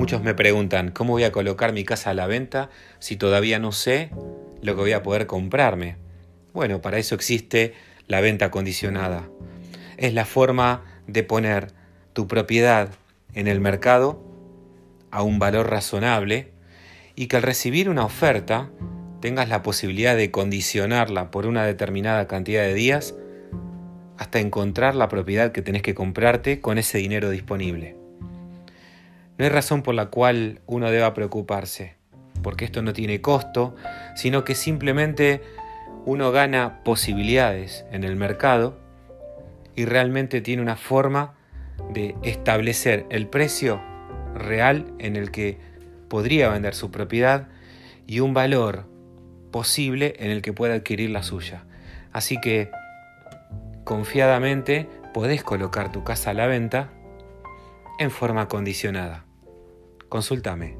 Muchos me preguntan, ¿cómo voy a colocar mi casa a la venta si todavía no sé lo que voy a poder comprarme? Bueno, para eso existe la venta condicionada. Es la forma de poner tu propiedad en el mercado a un valor razonable y que al recibir una oferta tengas la posibilidad de condicionarla por una determinada cantidad de días hasta encontrar la propiedad que tenés que comprarte con ese dinero disponible. No hay razón por la cual uno deba preocuparse, porque esto no tiene costo, sino que simplemente uno gana posibilidades en el mercado y realmente tiene una forma de establecer el precio real en el que podría vender su propiedad y un valor posible en el que pueda adquirir la suya. Así que confiadamente podés colocar tu casa a la venta en forma condicionada. Consúltame